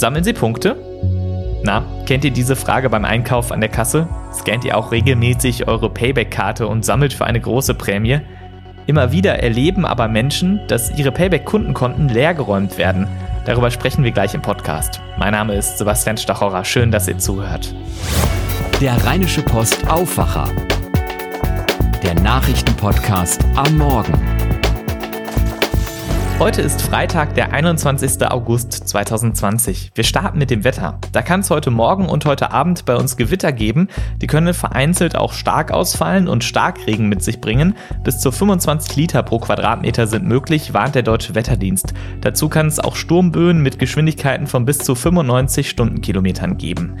Sammeln Sie Punkte? Na, kennt ihr diese Frage beim Einkauf an der Kasse? Scannt ihr auch regelmäßig eure Payback-Karte und sammelt für eine große Prämie? Immer wieder erleben aber Menschen, dass ihre Payback-Kundenkonten leergeräumt werden. Darüber sprechen wir gleich im Podcast. Mein Name ist Sebastian Stachorer. Schön, dass ihr zuhört. Der Rheinische Post Aufwacher. Der Nachrichtenpodcast am Morgen. Heute ist Freitag, der 21. August 2020. Wir starten mit dem Wetter. Da kann es heute Morgen und heute Abend bei uns Gewitter geben. Die können vereinzelt auch stark ausfallen und Starkregen mit sich bringen. Bis zu 25 Liter pro Quadratmeter sind möglich, warnt der Deutsche Wetterdienst. Dazu kann es auch Sturmböen mit Geschwindigkeiten von bis zu 95 Stundenkilometern geben.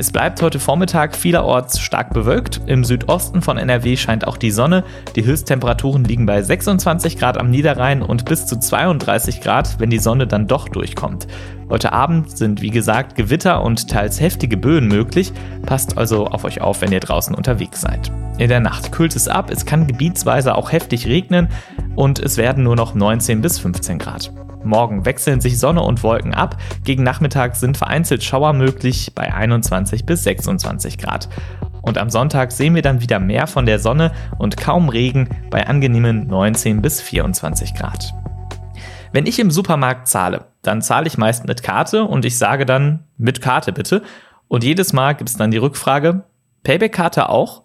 Es bleibt heute Vormittag vielerorts stark bewölkt. Im Südosten von NRW scheint auch die Sonne. Die Höchsttemperaturen liegen bei 26 Grad am Niederrhein und bis zu 32 Grad, wenn die Sonne dann doch durchkommt. Heute Abend sind wie gesagt Gewitter und teils heftige Böen möglich. Passt also auf euch auf, wenn ihr draußen unterwegs seid. In der Nacht kühlt es ab, es kann gebietsweise auch heftig regnen und es werden nur noch 19 bis 15 Grad. Morgen wechseln sich Sonne und Wolken ab. Gegen Nachmittag sind vereinzelt Schauer möglich bei 21 bis 26 Grad. Und am Sonntag sehen wir dann wieder mehr von der Sonne und kaum Regen bei angenehmen 19 bis 24 Grad. Wenn ich im Supermarkt zahle, dann zahle ich meist mit Karte und ich sage dann mit Karte bitte. Und jedes Mal gibt es dann die Rückfrage, Payback-Karte auch?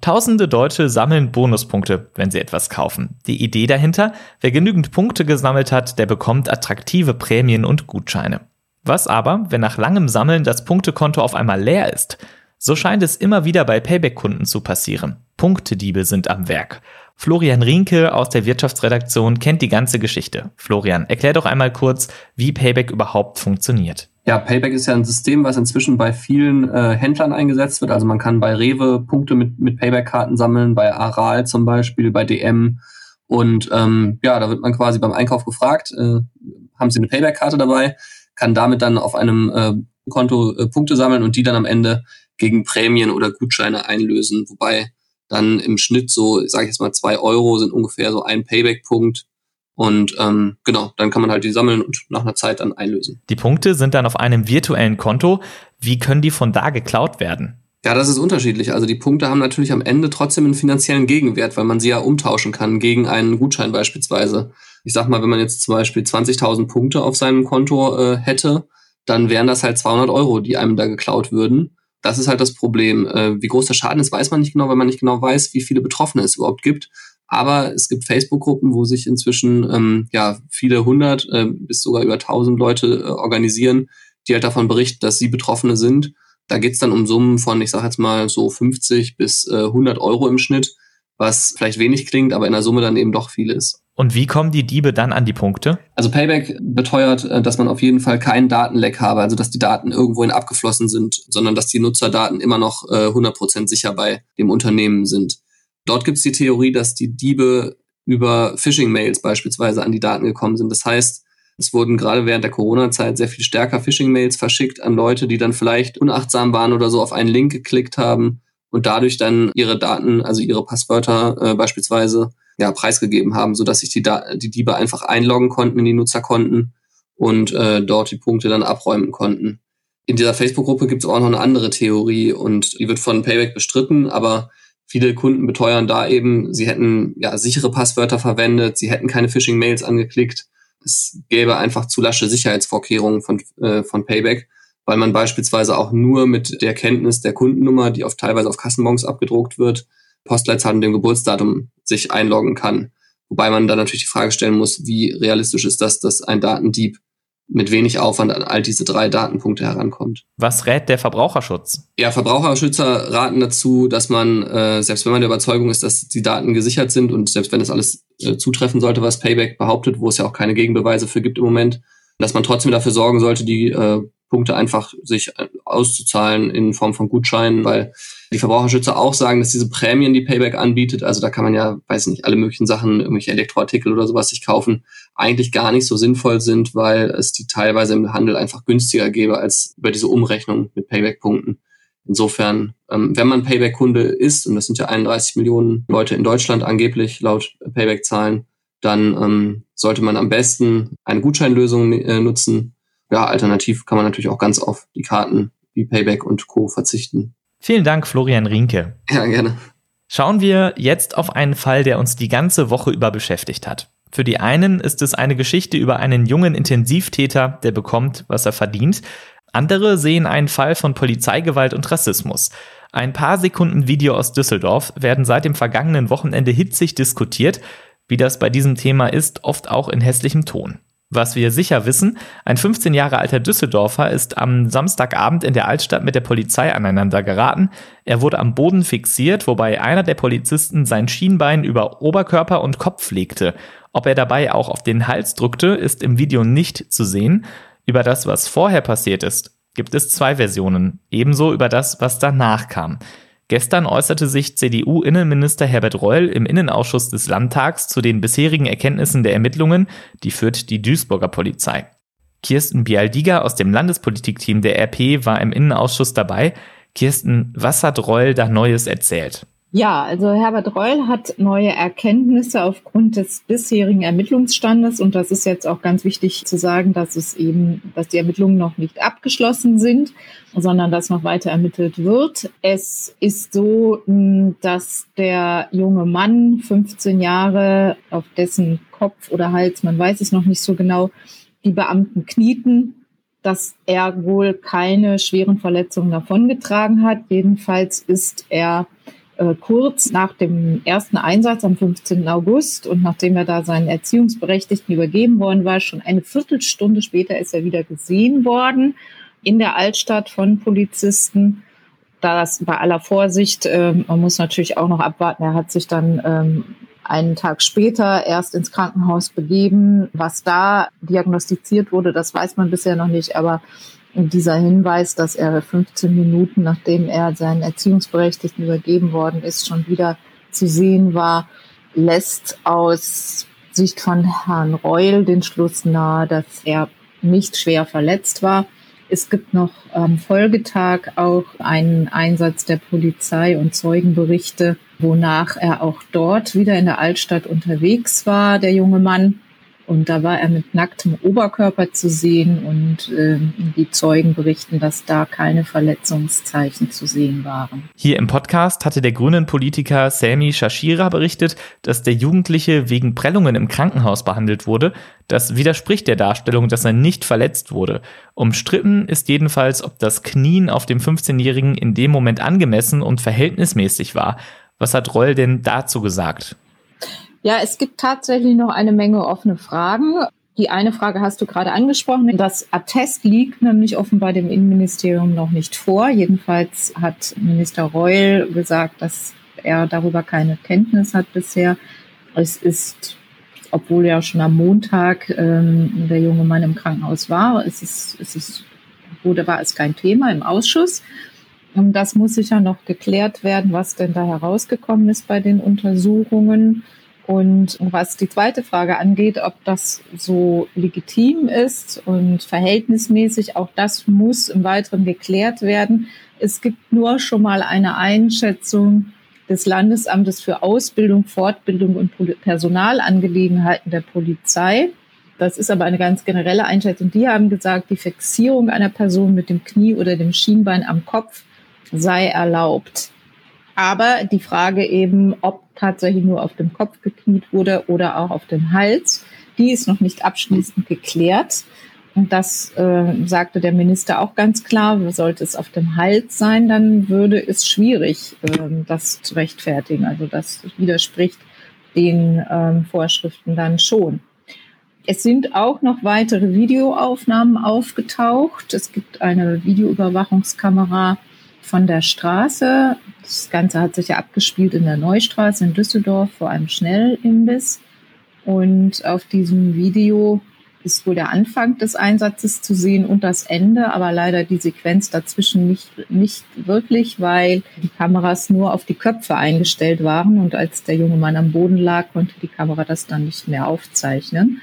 Tausende Deutsche sammeln Bonuspunkte, wenn sie etwas kaufen. Die Idee dahinter, wer genügend Punkte gesammelt hat, der bekommt attraktive Prämien und Gutscheine. Was aber, wenn nach langem Sammeln das Punktekonto auf einmal leer ist? So scheint es immer wieder bei Payback-Kunden zu passieren. Punktediebe sind am Werk. Florian Rienke aus der Wirtschaftsredaktion kennt die ganze Geschichte. Florian, erklär doch einmal kurz, wie Payback überhaupt funktioniert. Ja, Payback ist ja ein System, was inzwischen bei vielen äh, Händlern eingesetzt wird. Also man kann bei Rewe Punkte mit, mit Payback-Karten sammeln, bei Aral zum Beispiel, bei DM. Und ähm, ja, da wird man quasi beim Einkauf gefragt, äh, haben Sie eine Payback-Karte dabei, kann damit dann auf einem äh, Konto äh, Punkte sammeln und die dann am Ende gegen Prämien oder Gutscheine einlösen. Wobei dann im Schnitt so, sage ich jetzt mal, zwei Euro sind ungefähr so ein Payback-Punkt und ähm, genau, dann kann man halt die sammeln und nach einer Zeit dann einlösen. Die Punkte sind dann auf einem virtuellen Konto. Wie können die von da geklaut werden? Ja, das ist unterschiedlich. Also die Punkte haben natürlich am Ende trotzdem einen finanziellen Gegenwert, weil man sie ja umtauschen kann gegen einen Gutschein beispielsweise. Ich sag mal, wenn man jetzt zum Beispiel 20.000 Punkte auf seinem Konto äh, hätte, dann wären das halt 200 Euro, die einem da geklaut würden. Das ist halt das Problem. Äh, wie groß der Schaden ist, weiß man nicht genau, weil man nicht genau weiß, wie viele Betroffene es überhaupt gibt. Aber es gibt Facebook-Gruppen, wo sich inzwischen ähm, ja viele hundert äh, bis sogar über tausend Leute äh, organisieren, die halt davon berichten, dass sie Betroffene sind. Da geht's dann um Summen von, ich sage jetzt mal so 50 bis äh, 100 Euro im Schnitt, was vielleicht wenig klingt, aber in der Summe dann eben doch viel ist. Und wie kommen die Diebe dann an die Punkte? Also Payback beteuert, äh, dass man auf jeden Fall keinen Datenleck habe, also dass die Daten irgendwohin abgeflossen sind, sondern dass die Nutzerdaten immer noch äh, 100% sicher bei dem Unternehmen sind. Dort gibt es die Theorie, dass die Diebe über Phishing-Mails beispielsweise an die Daten gekommen sind. Das heißt, es wurden gerade während der Corona-Zeit sehr viel stärker Phishing-Mails verschickt an Leute, die dann vielleicht unachtsam waren oder so auf einen Link geklickt haben und dadurch dann ihre Daten, also ihre Passwörter äh, beispielsweise, ja, preisgegeben haben, sodass sich die, da die Diebe einfach einloggen konnten in die Nutzerkonten und äh, dort die Punkte dann abräumen konnten. In dieser Facebook-Gruppe gibt es auch noch eine andere Theorie und die wird von Payback bestritten, aber Viele Kunden beteuern da eben, sie hätten ja sichere Passwörter verwendet, sie hätten keine Phishing-Mails angeklickt. Es gäbe einfach zu lasche Sicherheitsvorkehrungen von, äh, von Payback, weil man beispielsweise auch nur mit der Kenntnis der Kundennummer, die auf teilweise auf Kassenbons abgedruckt wird, Postleitzahl und dem Geburtsdatum sich einloggen kann. Wobei man dann natürlich die Frage stellen muss, wie realistisch ist das, dass ein Datendieb mit wenig Aufwand an all diese drei Datenpunkte herankommt. Was rät der Verbraucherschutz? Ja, Verbraucherschützer raten dazu, dass man, äh, selbst wenn man der Überzeugung ist, dass die Daten gesichert sind und selbst wenn das alles äh, zutreffen sollte, was Payback behauptet, wo es ja auch keine Gegenbeweise für gibt im Moment, dass man trotzdem dafür sorgen sollte, die äh, Punkte einfach sich auszuzahlen in Form von Gutscheinen, weil die Verbraucherschützer auch sagen, dass diese Prämien, die Payback anbietet, also da kann man ja, weiß nicht, alle möglichen Sachen, irgendwelche Elektroartikel oder sowas sich kaufen, eigentlich gar nicht so sinnvoll sind, weil es die teilweise im Handel einfach günstiger gäbe als über diese Umrechnung mit Payback-Punkten. Insofern, ähm, wenn man Payback-Kunde ist, und das sind ja 31 Millionen Leute in Deutschland angeblich laut Payback-Zahlen, dann ähm, sollte man am besten eine Gutscheinlösung äh, nutzen, ja, alternativ kann man natürlich auch ganz auf die Karten wie Payback und Co. verzichten. Vielen Dank, Florian Rienke. Ja, gerne. Schauen wir jetzt auf einen Fall, der uns die ganze Woche über beschäftigt hat. Für die einen ist es eine Geschichte über einen jungen Intensivtäter, der bekommt, was er verdient. Andere sehen einen Fall von Polizeigewalt und Rassismus. Ein paar Sekunden Video aus Düsseldorf werden seit dem vergangenen Wochenende hitzig diskutiert, wie das bei diesem Thema ist, oft auch in hässlichem Ton. Was wir sicher wissen, ein 15 Jahre alter Düsseldorfer ist am Samstagabend in der Altstadt mit der Polizei aneinander geraten. Er wurde am Boden fixiert, wobei einer der Polizisten sein Schienbein über Oberkörper und Kopf legte. Ob er dabei auch auf den Hals drückte, ist im Video nicht zu sehen. Über das, was vorher passiert ist, gibt es zwei Versionen. Ebenso über das, was danach kam. Gestern äußerte sich CDU-Innenminister Herbert Reul im Innenausschuss des Landtags zu den bisherigen Erkenntnissen der Ermittlungen, die führt die Duisburger Polizei. Kirsten Bialdiger aus dem Landespolitikteam der RP war im Innenausschuss dabei. Kirsten, was hat Reul da Neues erzählt? Ja, also Herbert Reul hat neue Erkenntnisse aufgrund des bisherigen Ermittlungsstandes und das ist jetzt auch ganz wichtig zu sagen, dass es eben, dass die Ermittlungen noch nicht abgeschlossen sind, sondern dass noch weiter ermittelt wird. Es ist so, hm, dass der junge Mann, 15 Jahre, auf dessen Kopf oder Hals, man weiß es noch nicht so genau, die Beamten knieten, dass er wohl keine schweren Verletzungen davongetragen hat. Jedenfalls ist er äh, kurz nach dem ersten Einsatz am 15. August und nachdem er da seinen Erziehungsberechtigten übergeben worden war, schon eine Viertelstunde später ist er wieder gesehen worden in der Altstadt von Polizisten. Das bei aller Vorsicht, äh, man muss natürlich auch noch abwarten, er hat sich dann ähm, einen Tag später erst ins Krankenhaus begeben. Was da diagnostiziert wurde, das weiß man bisher noch nicht, aber dieser Hinweis, dass er 15 Minuten nachdem er seinen Erziehungsberechtigten übergeben worden ist, schon wieder zu sehen war, lässt aus Sicht von Herrn Reul den Schluss nahe, dass er nicht schwer verletzt war. Es gibt noch am Folgetag auch einen Einsatz der Polizei und Zeugenberichte, wonach er auch dort wieder in der Altstadt unterwegs war, der junge Mann. Und da war er mit nacktem Oberkörper zu sehen und äh, die Zeugen berichten, dass da keine Verletzungszeichen zu sehen waren. Hier im Podcast hatte der grünen Politiker Sami Shashira berichtet, dass der Jugendliche wegen Prellungen im Krankenhaus behandelt wurde. Das widerspricht der Darstellung, dass er nicht verletzt wurde. Umstritten ist jedenfalls, ob das Knien auf dem 15-Jährigen in dem Moment angemessen und verhältnismäßig war. Was hat Roll denn dazu gesagt? Ja, es gibt tatsächlich noch eine Menge offene Fragen. Die eine Frage hast du gerade angesprochen. Das Attest liegt nämlich offenbar dem Innenministerium noch nicht vor. Jedenfalls hat Minister Reul gesagt, dass er darüber keine Kenntnis hat bisher. Es ist, obwohl ja schon am Montag ähm, der junge Mann im Krankenhaus war, es ist, es ist, wurde, war es kein Thema im Ausschuss. Und das muss sicher noch geklärt werden, was denn da herausgekommen ist bei den Untersuchungen. Und was die zweite Frage angeht, ob das so legitim ist und verhältnismäßig, auch das muss im Weiteren geklärt werden. Es gibt nur schon mal eine Einschätzung des Landesamtes für Ausbildung, Fortbildung und Personalangelegenheiten der Polizei. Das ist aber eine ganz generelle Einschätzung. Die haben gesagt, die Fixierung einer Person mit dem Knie oder dem Schienbein am Kopf sei erlaubt. Aber die Frage eben, ob tatsächlich nur auf dem Kopf gekniet wurde oder auch auf dem Hals, die ist noch nicht abschließend geklärt. Und das äh, sagte der Minister auch ganz klar. Sollte es auf dem Hals sein, dann würde es schwierig, äh, das zu rechtfertigen. Also das widerspricht den ähm, Vorschriften dann schon. Es sind auch noch weitere Videoaufnahmen aufgetaucht. Es gibt eine Videoüberwachungskamera von der Straße. Das Ganze hat sich ja abgespielt in der Neustraße in Düsseldorf vor einem Schnellimbiss. Und auf diesem Video ist wohl der Anfang des Einsatzes zu sehen und das Ende, aber leider die Sequenz dazwischen nicht, nicht wirklich, weil die Kameras nur auf die Köpfe eingestellt waren und als der junge Mann am Boden lag, konnte die Kamera das dann nicht mehr aufzeichnen.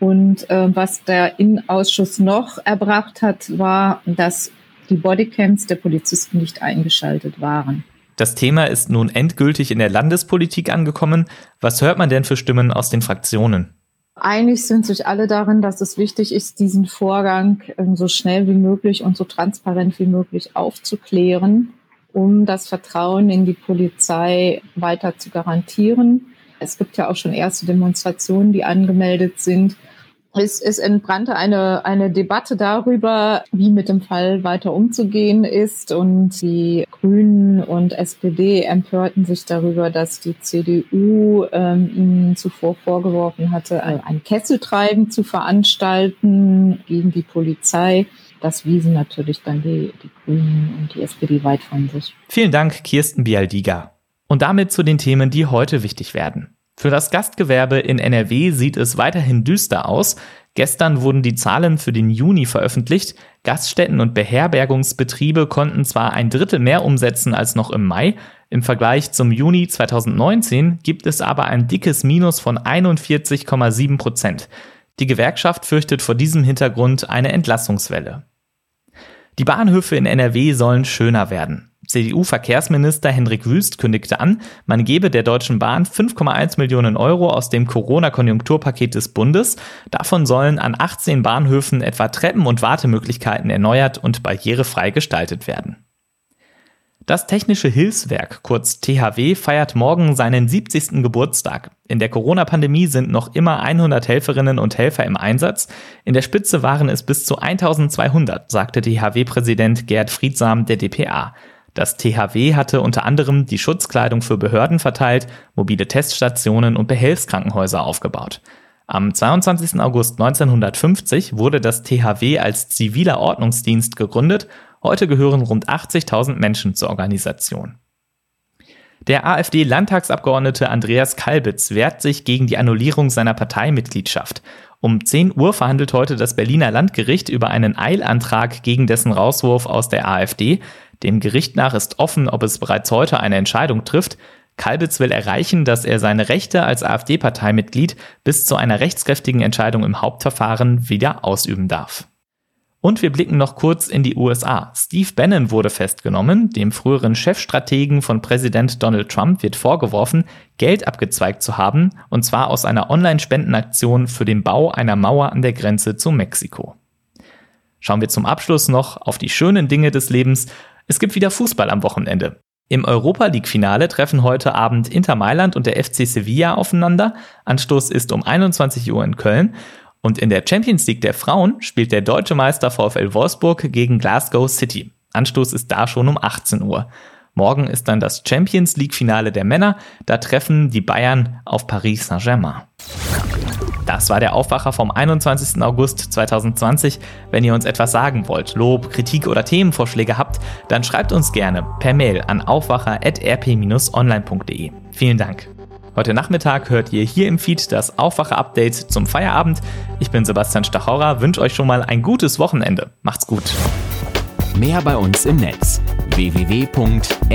Und äh, was der Innenausschuss noch erbracht hat, war, dass die Bodycams der Polizisten nicht eingeschaltet waren. Das Thema ist nun endgültig in der Landespolitik angekommen. Was hört man denn für Stimmen aus den Fraktionen? Einig sind sich alle darin, dass es wichtig ist, diesen Vorgang ähm, so schnell wie möglich und so transparent wie möglich aufzuklären, um das Vertrauen in die Polizei weiter zu garantieren. Es gibt ja auch schon erste Demonstrationen, die angemeldet sind. Es, es entbrannte eine, eine Debatte darüber, wie mit dem Fall weiter umzugehen ist. Und die Grünen und SPD empörten sich darüber, dass die CDU ähm, ihnen zuvor vorgeworfen hatte, ein Kesseltreiben zu veranstalten gegen die Polizei. Das wiesen natürlich dann die, die Grünen und die SPD weit von sich. Vielen Dank, Kirsten Bialdiga. Und damit zu den Themen, die heute wichtig werden. Für das Gastgewerbe in NRW sieht es weiterhin düster aus. Gestern wurden die Zahlen für den Juni veröffentlicht. Gaststätten und Beherbergungsbetriebe konnten zwar ein Drittel mehr umsetzen als noch im Mai, im Vergleich zum Juni 2019 gibt es aber ein dickes Minus von 41,7 Prozent. Die Gewerkschaft fürchtet vor diesem Hintergrund eine Entlassungswelle. Die Bahnhöfe in NRW sollen schöner werden. CDU-Verkehrsminister Hendrik Wüst kündigte an, man gebe der Deutschen Bahn 5,1 Millionen Euro aus dem Corona-Konjunkturpaket des Bundes. Davon sollen an 18 Bahnhöfen etwa Treppen- und Wartemöglichkeiten erneuert und barrierefrei gestaltet werden. Das Technische Hilfswerk, kurz THW, feiert morgen seinen 70. Geburtstag. In der Corona-Pandemie sind noch immer 100 Helferinnen und Helfer im Einsatz. In der Spitze waren es bis zu 1200, sagte THW-Präsident Gerd Friedsam der DPA. Das THW hatte unter anderem die Schutzkleidung für Behörden verteilt, mobile Teststationen und Behelfskrankenhäuser aufgebaut. Am 22. August 1950 wurde das THW als ziviler Ordnungsdienst gegründet. Heute gehören rund 80.000 Menschen zur Organisation. Der AfD-Landtagsabgeordnete Andreas Kalbitz wehrt sich gegen die Annullierung seiner Parteimitgliedschaft. Um 10 Uhr verhandelt heute das Berliner Landgericht über einen Eilantrag gegen dessen Rauswurf aus der AfD. Dem Gericht nach ist offen, ob es bereits heute eine Entscheidung trifft. Kalbitz will erreichen, dass er seine Rechte als AfD-Parteimitglied bis zu einer rechtskräftigen Entscheidung im Hauptverfahren wieder ausüben darf. Und wir blicken noch kurz in die USA. Steve Bannon wurde festgenommen. Dem früheren Chefstrategen von Präsident Donald Trump wird vorgeworfen, Geld abgezweigt zu haben, und zwar aus einer Online-Spendenaktion für den Bau einer Mauer an der Grenze zu Mexiko. Schauen wir zum Abschluss noch auf die schönen Dinge des Lebens. Es gibt wieder Fußball am Wochenende. Im Europa League-Finale treffen heute Abend Inter Mailand und der FC Sevilla aufeinander. Anstoß ist um 21 Uhr in Köln. Und in der Champions League der Frauen spielt der deutsche Meister VfL Wolfsburg gegen Glasgow City. Anstoß ist da schon um 18 Uhr. Morgen ist dann das Champions League-Finale der Männer. Da treffen die Bayern auf Paris Saint-Germain. Das war der Aufwacher vom 21. August 2020. Wenn ihr uns etwas sagen wollt, Lob, Kritik oder Themenvorschläge habt, dann schreibt uns gerne per Mail an aufwacher.rp-online.de. Vielen Dank. Heute Nachmittag hört ihr hier im Feed das Aufwacher-Update zum Feierabend. Ich bin Sebastian Stachorra, wünsche euch schon mal ein gutes Wochenende. Macht's gut. Mehr bei uns im Netz www.rp-online.de